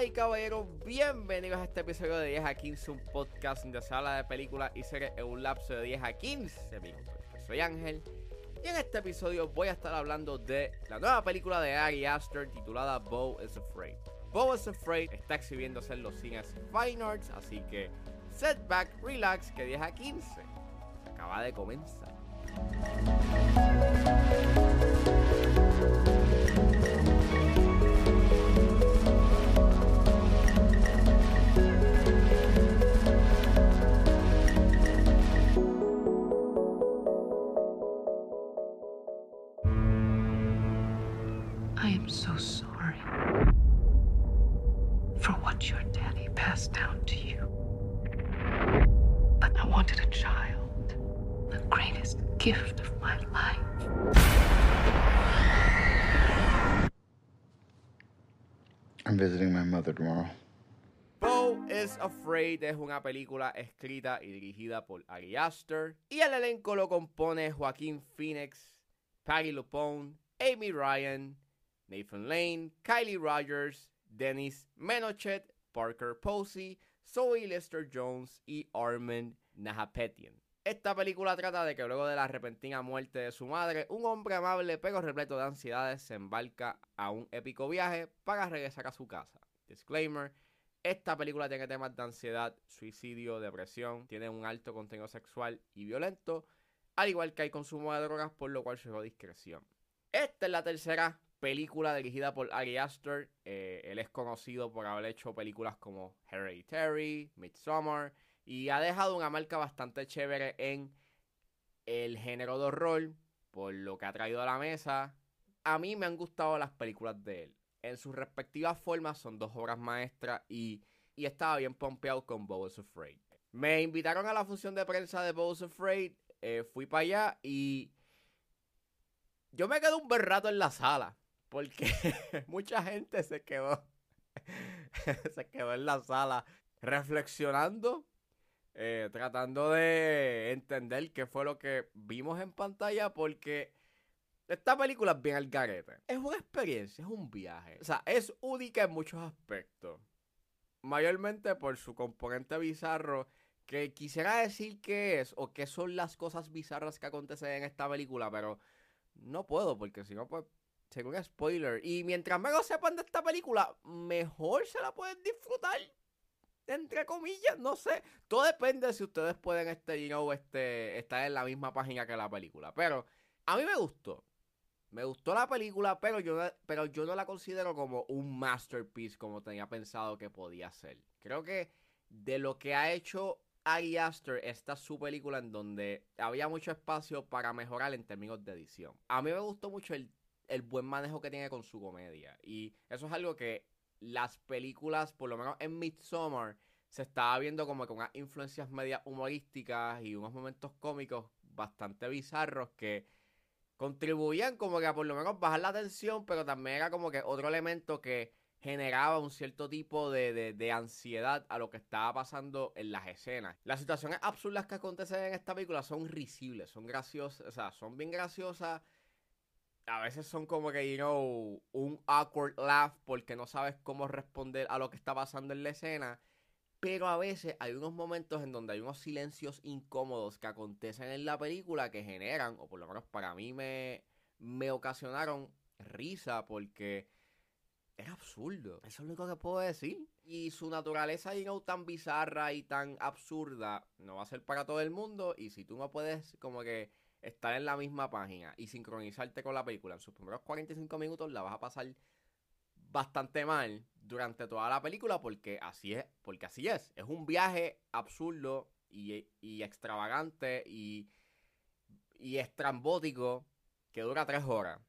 Damas y caballeros, bienvenidos a este episodio de 10 a 15, un podcast donde se habla de películas y series en un lapso de 10 a 15 minutos. Soy Ángel y en este episodio voy a estar hablando de la nueva película de Ari Aster titulada Bo is Afraid. Bo is Afraid está exhibiéndose en los cines Fine Arts, así que set back, relax, que 10 a 15 acaba de comenzar. I'm visiting my mother tomorrow. Bo is Afraid es una película escrita y dirigida por Ari Aster y el elenco lo compone Joaquín Phoenix, Patty LuPone, Amy Ryan, Nathan Lane, Kylie Rogers, Dennis Menochet, Parker Posey, Zoe Lester Jones y Armin Nahapetian. Esta película trata de que luego de la repentina muerte de su madre, un hombre amable pero repleto de ansiedades se embarca a un épico viaje para regresar a su casa. Disclaimer, esta película tiene temas de ansiedad, suicidio, depresión, tiene un alto contenido sexual y violento, al igual que hay consumo de drogas, por lo cual sugiero discreción. Esta es la tercera película dirigida por Ari Aster. Eh, él es conocido por haber hecho películas como Hereditary, Midsommar, y ha dejado una marca bastante chévere en el género de horror, por lo que ha traído a la mesa. A mí me han gustado las películas de él. En sus respectivas formas son dos obras maestras y, y estaba bien pompeado con Bow's Afraid. Me invitaron a la función de prensa de Bow's Afraid, eh, fui para allá y yo me quedé un buen rato en la sala porque mucha gente se quedó se quedó en la sala reflexionando eh, tratando de entender qué fue lo que vimos en pantalla porque esta película es bien al garete. Es una experiencia, es un viaje. O sea, es única en muchos aspectos. Mayormente por su componente bizarro. Que quisiera decir qué es o qué son las cosas bizarras que acontecen en esta película, pero no puedo porque si no, pues, sería un spoiler. Y mientras menos sepan de esta película, mejor se la pueden disfrutar entre comillas, no sé. Todo depende si ustedes pueden este, you este, estar en la misma página que la película. Pero a mí me gustó. Me gustó la película, pero yo, pero yo no la considero como un masterpiece como tenía pensado que podía ser. Creo que de lo que ha hecho Ari Aster, esta es su película en donde había mucho espacio para mejorar en términos de edición. A mí me gustó mucho el, el buen manejo que tiene con su comedia. Y eso es algo que las películas, por lo menos en Midsommar, se estaba viendo como con unas influencias medias humorísticas y unos momentos cómicos bastante bizarros que contribuían como que a por lo menos bajar la tensión, pero también era como que otro elemento que generaba un cierto tipo de, de, de, ansiedad a lo que estaba pasando en las escenas. Las situaciones absurdas que acontecen en esta película son risibles, son graciosas, o sea, son bien graciosas. A veces son como que, you know, un awkward laugh porque no sabes cómo responder a lo que está pasando en la escena. Pero a veces hay unos momentos en donde hay unos silencios incómodos que acontecen en la película que generan, o por lo menos para mí me, me ocasionaron risa porque era absurdo. Eso es lo único que puedo decir. Y su naturaleza, you know, tan bizarra y tan absurda, no va a ser para todo el mundo. Y si tú no puedes como que estar en la misma página y sincronizarte con la película en sus primeros 45 minutos, la vas a pasar bastante mal durante toda la película porque así es, porque así es. Es un viaje absurdo y, extravagante y, y estrambótico que dura tres horas.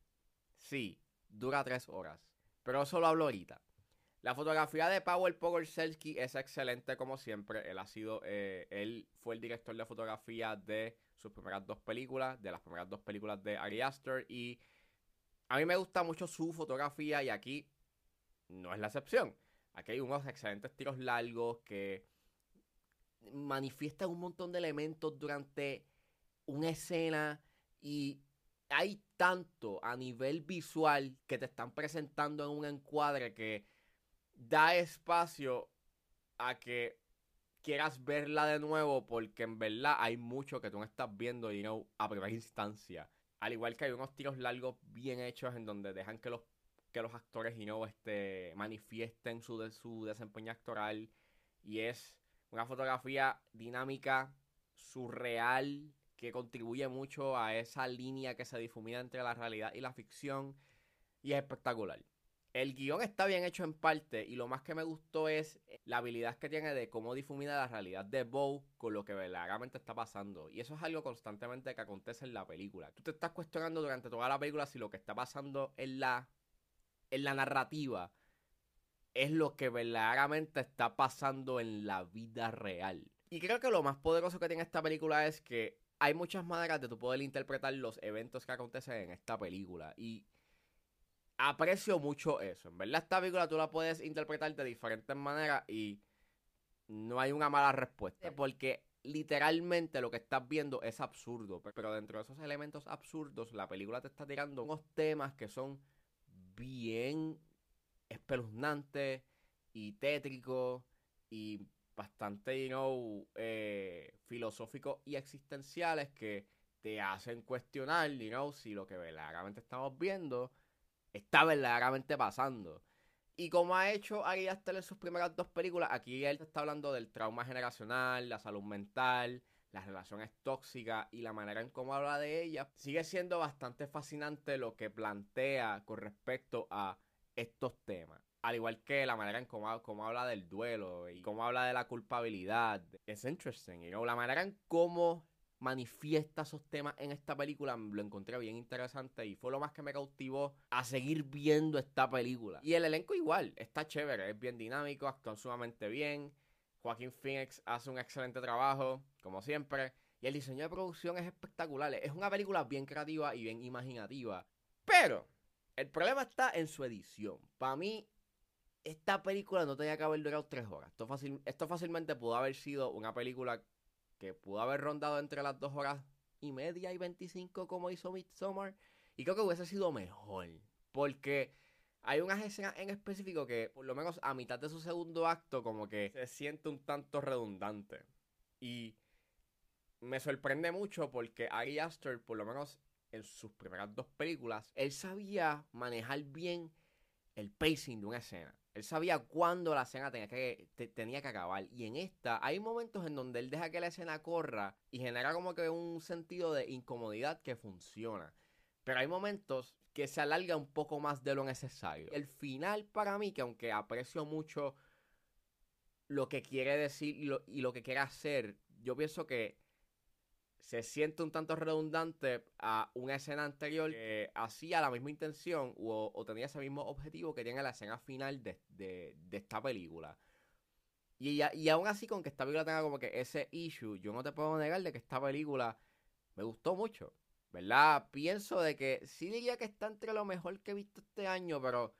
Sí, dura tres horas. Pero eso lo hablo ahorita. La fotografía de Paweł Pogorzelski es excelente como siempre. Él ha sido, eh, él fue el director de fotografía de sus primeras dos películas, de las primeras dos películas de Ari Aster y a mí me gusta mucho su fotografía y aquí no es la excepción. Aquí hay unos excelentes tiros largos que manifiestan un montón de elementos durante una escena y hay tanto a nivel visual que te están presentando en un encuadre que da espacio a que quieras verla de nuevo porque en verdad hay mucho que tú no estás viendo you know, a primera instancia. Al igual que hay unos tiros largos bien hechos en donde dejan que los, que los actores you know, este, manifiesten su, su desempeño actoral. Y es una fotografía dinámica, surreal, que contribuye mucho a esa línea que se difumina entre la realidad y la ficción. Y es espectacular. El guion está bien hecho en parte y lo más que me gustó es la habilidad que tiene de cómo difumina la realidad de Bo con lo que verdaderamente está pasando. Y eso es algo constantemente que acontece en la película. Tú te estás cuestionando durante toda la película si lo que está pasando en la, en la narrativa es lo que verdaderamente está pasando en la vida real. Y creo que lo más poderoso que tiene esta película es que hay muchas maneras de tú poder interpretar los eventos que acontecen en esta película. Y aprecio mucho eso. En verdad, esta película tú la puedes interpretar de diferentes maneras y no hay una mala respuesta. Porque literalmente lo que estás viendo es absurdo. Pero dentro de esos elementos absurdos, la película te está tirando unos temas que son bien espeluznantes y tétricos y bastante, you know, eh, filosóficos y existenciales que te hacen cuestionar, you know, si lo que verdaderamente estamos viendo está verdaderamente pasando. Y como ha hecho Ari Aster en sus primeras dos películas, aquí él está hablando del trauma generacional, la salud mental, las relaciones tóxicas y la manera en cómo habla de ellas. Sigue siendo bastante fascinante lo que plantea con respecto a estos temas. Al igual que la manera en cómo, habla del duelo y cómo habla de la culpabilidad. Es interesting. You La manera en cómo manifiesta esos temas en esta película lo encontré bien interesante y fue lo más que me cautivó a seguir viendo esta película. Y el elenco igual, está chévere, es bien dinámico, actúan sumamente bien. Joaquín Phoenix hace un excelente trabajo, como siempre. Y el diseño de producción es espectacular. Es una película bien creativa y bien imaginativa. Pero el problema está en su edición. Para mí, esta película no tenía que haber durado tres horas. Esto, fácil, esto fácilmente pudo haber sido una película que pudo haber rondado entre las dos horas y media y 25 como hizo Midsommar. Y creo que hubiese sido mejor. Porque hay unas escenas en específico que, por lo menos a mitad de su segundo acto, como que se siente un tanto redundante. Y me sorprende mucho porque Ari Aster, por lo menos en sus primeras dos películas, él sabía manejar bien el pacing de una escena. Él sabía cuándo la escena tenía que, tenía que acabar. Y en esta hay momentos en donde él deja que la escena corra y genera como que un sentido de incomodidad que funciona. Pero hay momentos que se alarga un poco más de lo necesario. El final para mí, que aunque aprecio mucho lo que quiere decir lo, y lo que quiere hacer, yo pienso que se siente un tanto redundante a una escena anterior que hacía la misma intención o, tenía ese mismo objetivo que tiene la escena final de, esta película. Y, y, aún así, con que esta película tenga como que ese issue, yo no te puedo negar de que esta película me gustó mucho. ¿Verdad? Pienso de que sí diría que está entre lo mejor que he visto este año, pero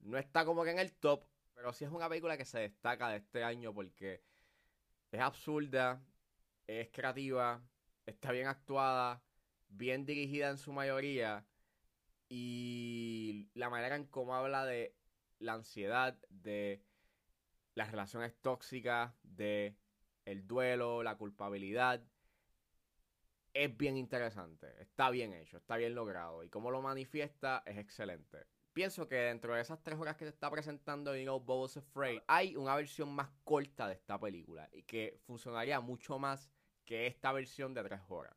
no está como que en el top. Pero sí es una película que se destaca de este año porque es absurda, es creativa, está bien actuada, bien dirigida en su mayoría y la manera en cómo habla de la ansiedad, de las relaciones tóxicas, de el duelo, la culpabilidad, es bien interesante, está bien hecho, está bien logrado y cómo lo manifiesta es excelente. Pienso que dentro de esas tres horas que se está presentando You Know Bubbles Afraid, hay una versión más corta de esta película y que funcionaría mucho más que esta versión de 3 horas.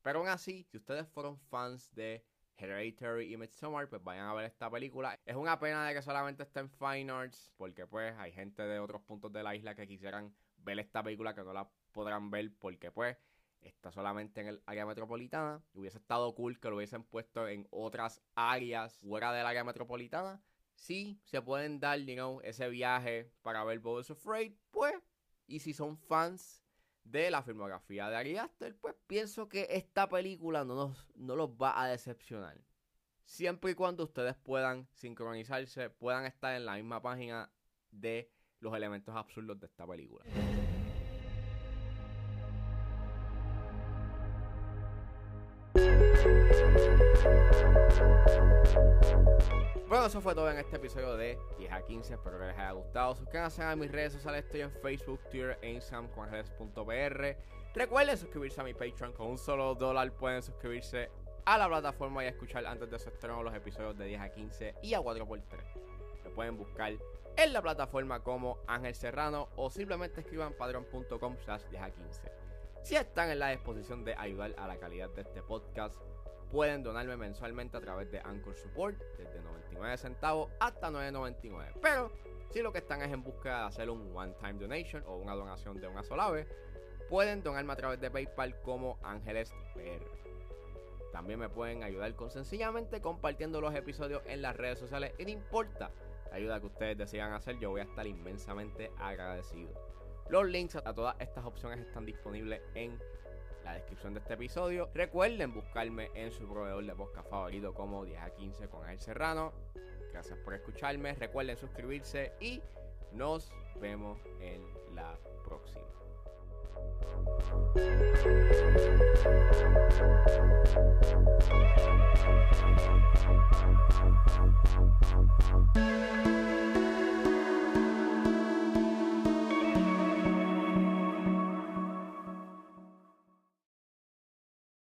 Pero aún así, si ustedes fueron fans de Hereditary y Midsommar, pues vayan a ver esta película. Es una pena de que solamente esté en Fine Arts, porque pues hay gente de otros puntos de la isla que quisieran ver esta película que no la podrán ver porque pues está solamente en el área metropolitana. Hubiese estado cool que lo hubiesen puesto en otras áreas fuera del área metropolitana. Sí, se pueden dar, you know, ese viaje para ver Bowls Afraid, pues. Y si son fans de la filmografía de Ari Aster, pues pienso que esta película no, nos, no los va a decepcionar. Siempre y cuando ustedes puedan sincronizarse, puedan estar en la misma página de los elementos absurdos de esta película. Bueno, eso fue todo en este episodio de 10 a 15. Espero que les haya gustado. Suscríbanse a mis redes sociales. Estoy en Facebook, Twitter e Instagram Recuerden suscribirse a mi Patreon. Con un solo dólar pueden suscribirse a la plataforma y escuchar antes de su estreno los episodios de 10 a 15 y a 4x3. Me pueden buscar en la plataforma como Ángel Serrano o simplemente escriban patreon.com slash 10 a 15. Si están en la disposición de ayudar a la calidad de este podcast, pueden donarme mensualmente a través de Anchor Support desde 99 centavos hasta 9.99. Pero si lo que están es en busca de hacer un one-time donation o una donación de una sola vez, pueden donarme a través de PayPal como Ángeles PR. También me pueden ayudar con sencillamente compartiendo los episodios en las redes sociales y no importa la ayuda que ustedes decidan hacer, yo voy a estar inmensamente agradecido. Los links a todas estas opciones están disponibles en la descripción de este episodio. Recuerden buscarme en su proveedor de podcast favorito como 10 a 15 con El Serrano. Gracias por escucharme. Recuerden suscribirse y nos vemos en la próxima.